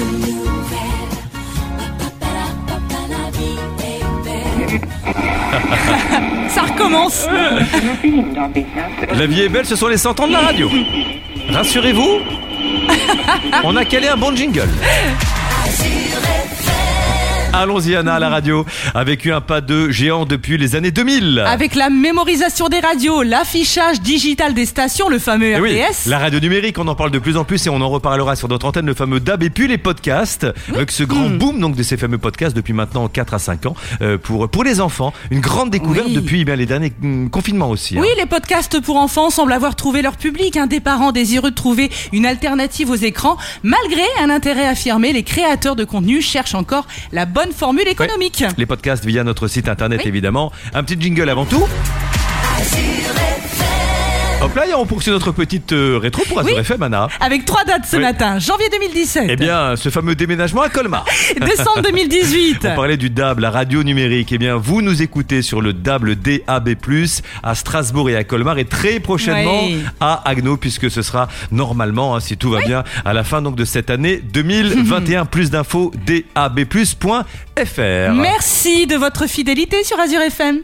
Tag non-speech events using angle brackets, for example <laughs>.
<laughs> Ça recommence. <laughs> La vie est belle, ce sont les 100 ans de la radio. Rassurez-vous, on a calé un bon jingle. <laughs> Allons-y Anna à la radio, a vécu un pas de géant depuis les années 2000. Avec la mémorisation des radios, l'affichage digital des stations, le fameux Eh oui, la radio numérique, on en parle de plus en plus et on en reparlera sur notre antenne, le fameux DAB et puis les podcasts, avec ce Hmm. grand boom donc de ces fameux podcasts depuis maintenant 4 à 5 ans euh, pour, pour les enfants. Une grande découverte Oui. depuis bien, les derniers hum, confinements aussi. hein. Oui, les podcasts pour enfants semblent avoir trouvé leur public. hein. Des parents désireux de trouver une alternative aux écrans. Malgré un intérêt affirmé, les créateurs de contenu cherchent encore la bonne formule économique. Les podcasts via notre site internet évidemment. Un petit jingle avant tout. Hop là, et on poursuit notre petite euh, rétro pour Azure Oui. FM, Anna. Avec trois dates ce Oui. matin. Janvier 2017. Eh bien, ce fameux déménagement à Colmar. <laughs> Décembre 2018. On parlait du DAB, la radio numérique. Eh bien, vous nous écoutez sur le DAB, le DAB+, à Strasbourg et à Colmar, et très prochainement Oui. à Agno, puisque ce sera normalement, hein, si tout va bien, à la fin donc de cette année 2021. <laughs> Plus d'infos, dabplus.fr. Merci de votre fidélité sur Azure FM.